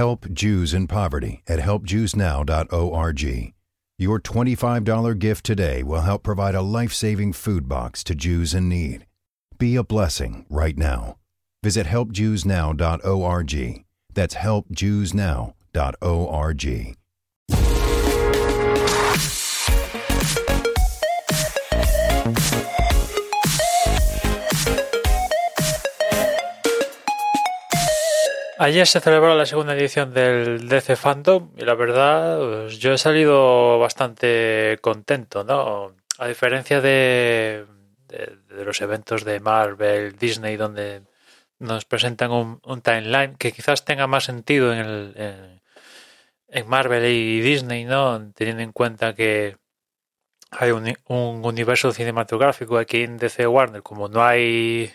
help Jews in poverty at helpjewsnow.org. Your $25 gift today will help provide a life saving food box to Jews in need. Be a blessing right now. Visit helpjewsnow.org. That's helpjewsnow.org. Ayer se celebró la segunda edición del DC Fandom y la verdad pues, yo he salido bastante contento, ¿no? A diferencia de, de, los eventos de Marvel, Disney, donde nos presentan un, un timeline que quizás tenga más sentido en, el, en, en, Marvel y Disney, ¿no? Teniendo en cuenta que hay un, un universo cinematográfico aquí en DC Warner, como no hay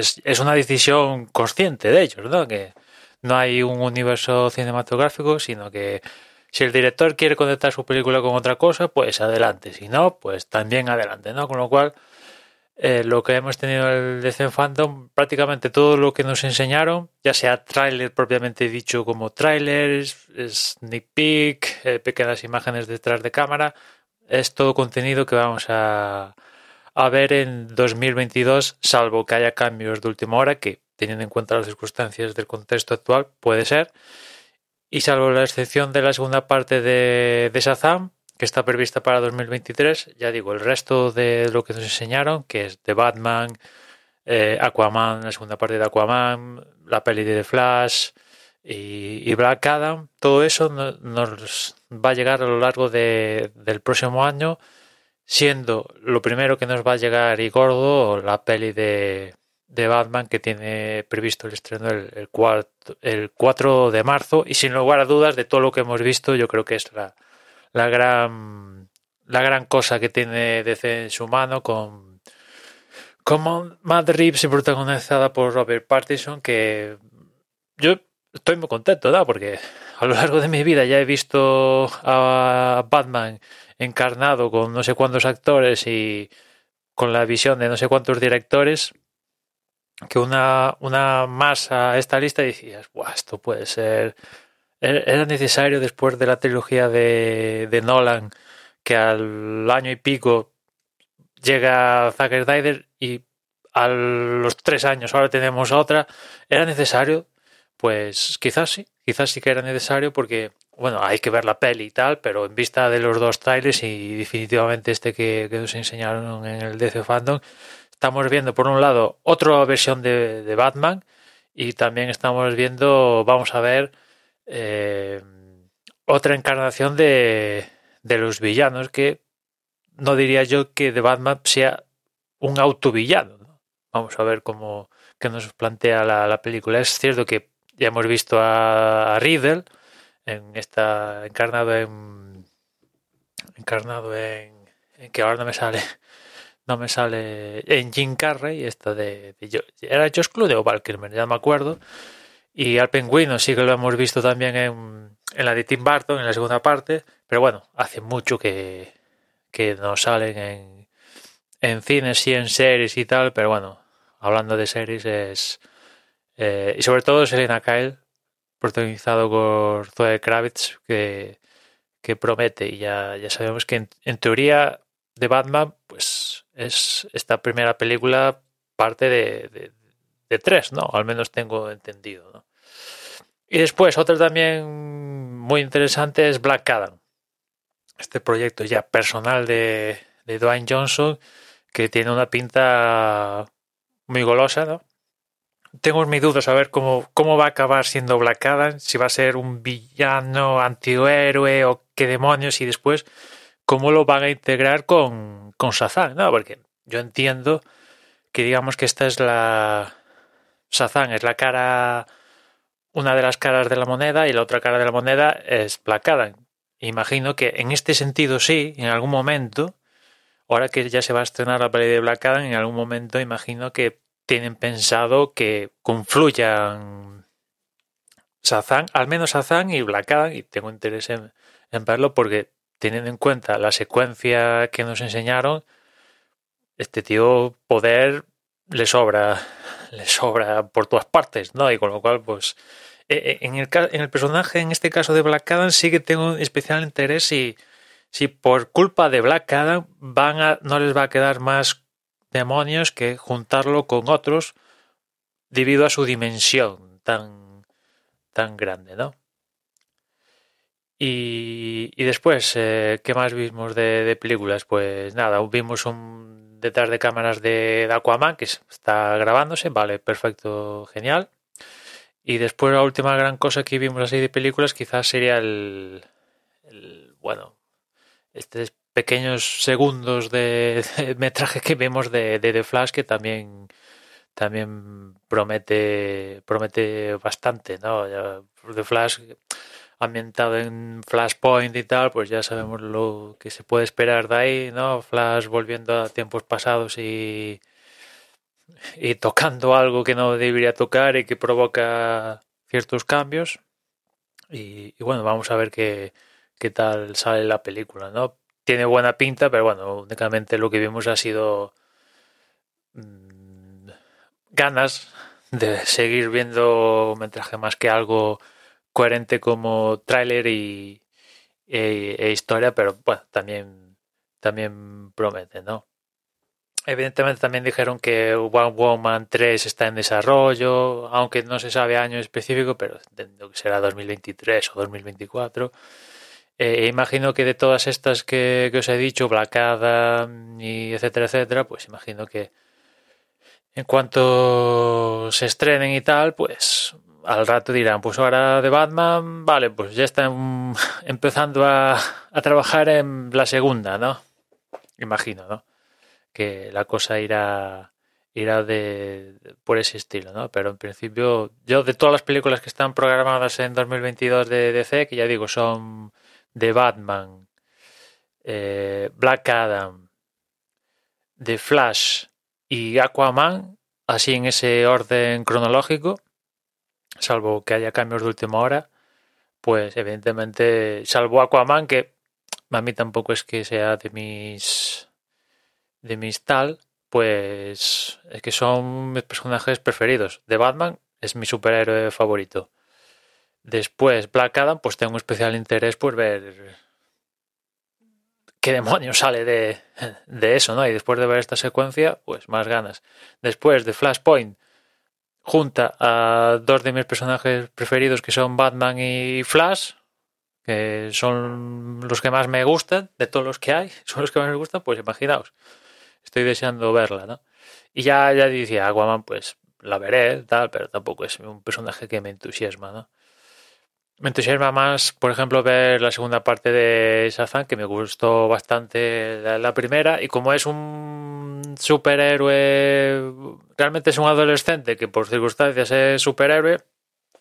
es, es, una decisión consciente de ellos, ¿no? Que no hay un universo cinematográfico, sino que si el director quiere conectar su película con otra cosa, pues adelante. Si no, pues también adelante, ¿no? Con lo cual, eh, lo que hemos tenido en el DC Phantom, prácticamente todo lo que nos enseñaron, ya sea tráiler propiamente dicho como trailers, sneak peek, eh, pequeñas imágenes detrás de cámara, es todo contenido que vamos a, a ver en 2022, salvo que haya cambios de última hora, que teniendo en cuenta las circunstancias del contexto actual puede ser, y salvo la excepción de la segunda parte de, de Shazam, que está prevista para 2023, ya digo, el resto de lo que nos enseñaron, que es de Batman, eh, Aquaman, la segunda parte de Aquaman, la peli de The Flash y, y Black Adam, todo eso no, nos va a llegar a lo largo de, del próximo año siendo lo primero que nos va a llegar y gordo la peli de, de Batman que tiene previsto el estreno el, el, 4, el 4 de marzo y sin lugar a dudas de todo lo que hemos visto yo creo que es la, gran la gran cosa que tiene DC en su mano con como Mad Reeves y protagonizada por Robert Pattinson que yo estoy muy contento ¿no? porque a lo largo de mi vida ya he visto a Batman encarnado con no sé cuántos actores y con la visión de no sé cuántos directores, que una, una más a esta lista decías, Buah, esto puede ser. Era necesario después de la trilogía de, de Nolan, que al año y pico llega Zack Snyder y a los tres años ahora tenemos otra. Era necesario, pues quizás sí, quizás sí que era necesario porque bueno, hay que ver la peli y tal, pero en vista de los dos trailers y definitivamente este que, que nos enseñaron en el DC Fandom, estamos viendo por un lado otra versión de, de Batman y también estamos viendo, vamos a ver, eh, otra encarnación de, de los villanos que no diría yo que de Batman sea un autovillano. ¿no? Vamos a ver cómo que nos plantea la, la, película. Es cierto que ya hemos visto a, a Riddle, en esta encarnado en encarnado en, en, que ahora no me sale no me sale en Jim Carrey esta de, de era Josh Clooney o Val Kilmer ya no me acuerdo. Y al pingüino sí que lo hemos visto también en, en la de Tim Burton en la segunda parte pero bueno hace mucho que que no salen en en cines y en series y tal pero bueno hablando de series es eh, y sobre todo Selena Kyle protagonizado por Zoe Kravitz, que, que promete. Y ya, ya sabemos que en, teoría de Batman, pues es esta primera película parte de, de, de tres, ¿no? Al menos tengo entendido, ¿no? Y después, otra también muy interesante es Black Adam. Este proyecto ya personal de, de Dwayne Johnson, que tiene una pinta muy golosa, ¿no? Tengo mis dudas a ver cómo, cómo va a acabar siendo Black Adam, si va a ser un villano, antihéroe o qué demonios y después cómo lo van a integrar con, con Shazam, ¿no? Porque yo entiendo que digamos que esta es la... Shazam es la cara, una de las caras de la moneda y la otra cara de la moneda es Black Adam. Imagino que en este sentido sí, en algún momento, ahora que ya se va a estrenar la peli de Black Adam, en algún momento imagino que tienen pensado que confluyan Shazam, al menos Shazam y Black Adam, y tengo interés en, verlo porque teniendo en cuenta la secuencia que nos enseñaron, este tío poder le sobra, le sobra por todas partes, ¿no? Y con lo cual, pues, eh, en el, en el personaje, en este caso de Black Adam, sí que tengo especial interés si, si por culpa de Black Adam van a, no les va a quedar más demonios que juntarlo con otros debido a su dimensión tan, tan grande, ¿no? Y, y después, eh, ¿qué más vimos de, de, películas? Pues nada, vimos un detrás de cámaras de, Aquaman que está grabándose, vale, perfecto, genial. Y después la última gran cosa que vimos así de películas quizás sería el, el bueno, estos pequeños segundos de, de, metraje que vemos de, de The Flash que también también promete promete bastante, ¿no? The Flash ambientado en Flashpoint y tal, pues ya sabemos lo que se puede esperar de ahí, ¿no? Flash volviendo a tiempos pasados y, y tocando algo que no debería tocar y que provoca ciertos cambios. Y, y bueno, vamos a ver qué, qué tal sale la película, ¿no? Tiene buena pinta, pero bueno, únicamente lo que vimos ha sido mmm, ganas de seguir viendo un metraje más que algo coherente como tráiler y, e, e, historia, pero bueno, también, también promete, ¿no? Evidentemente también dijeron que One Woman 3 está en desarrollo, aunque no se sabe año específico, pero entiendo que será 2023 o 2024. Eh, imagino que de todas estas que, que, os he dicho, Black Adam y etcétera, etcétera, pues imagino que en cuanto se estrenen y tal, pues al rato dirán, pues ahora de Batman, vale, pues ya están empezando a, a trabajar en la segunda, ¿no? Imagino, ¿no? Que la cosa irá irá de, por ese estilo, ¿no? Pero en principio, yo de todas las películas que están programadas en 2022 de DC, que ya digo, son de Batman, eh, Black Adam, The Flash y Aquaman, así en ese orden cronológico, salvo que haya cambios de última hora, pues evidentemente, salvo Aquaman, que a mí tampoco es que sea de mis de mis tal, pues es que son mis personajes preferidos. De Batman es mi superhéroe favorito. Después, Black Adam, pues tengo un especial interés por ver qué demonios sale de, de eso, ¿no? Y después de ver esta secuencia, pues más ganas. Después de Flashpoint, junta a dos de mis personajes preferidos que son Batman y Flash, que son los que más me gustan, de todos los que hay, son los que más me gustan, pues imaginaos, estoy deseando verla, ¿no? Y ya, ya decía, Aquaman, pues la veré, tal, pero tampoco es un personaje que me entusiasma, ¿no? Me entusiasma más, por ejemplo, ver la segunda parte de Shazam, que me gustó bastante la, primera, y como es un superhéroe, realmente es un adolescente que por circunstancias es superhéroe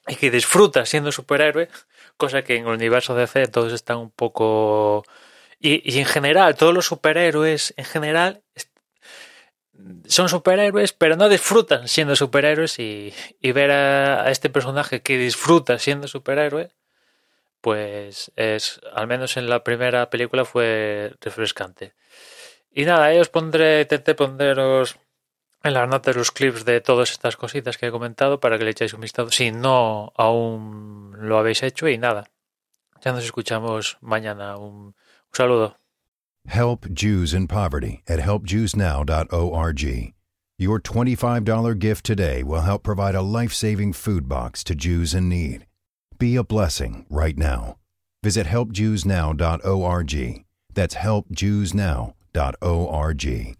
y que disfruta siendo superhéroe, cosa que en el universo DC todos están un poco... Y, y en general, todos los superhéroes, en general, son superhéroes, pero no disfrutan siendo superhéroes y, y ver a, este personaje que disfruta siendo superhéroe, pues es, al menos en la primera película fue refrescante. Y nada, ahí os pondré, intenté poneros en las notas los clips de todas estas cositas que he comentado para que le echáis un vistazo si no aún lo habéis hecho y nada. Ya nos escuchamos mañana. Un saludo. Help Jews in poverty at helpjewsnow.org. Your $25 gift today will help provide a life saving food box to Jews in need. Be a blessing right now. Visit helpjewsnow.org. That's helpjewsnow.org.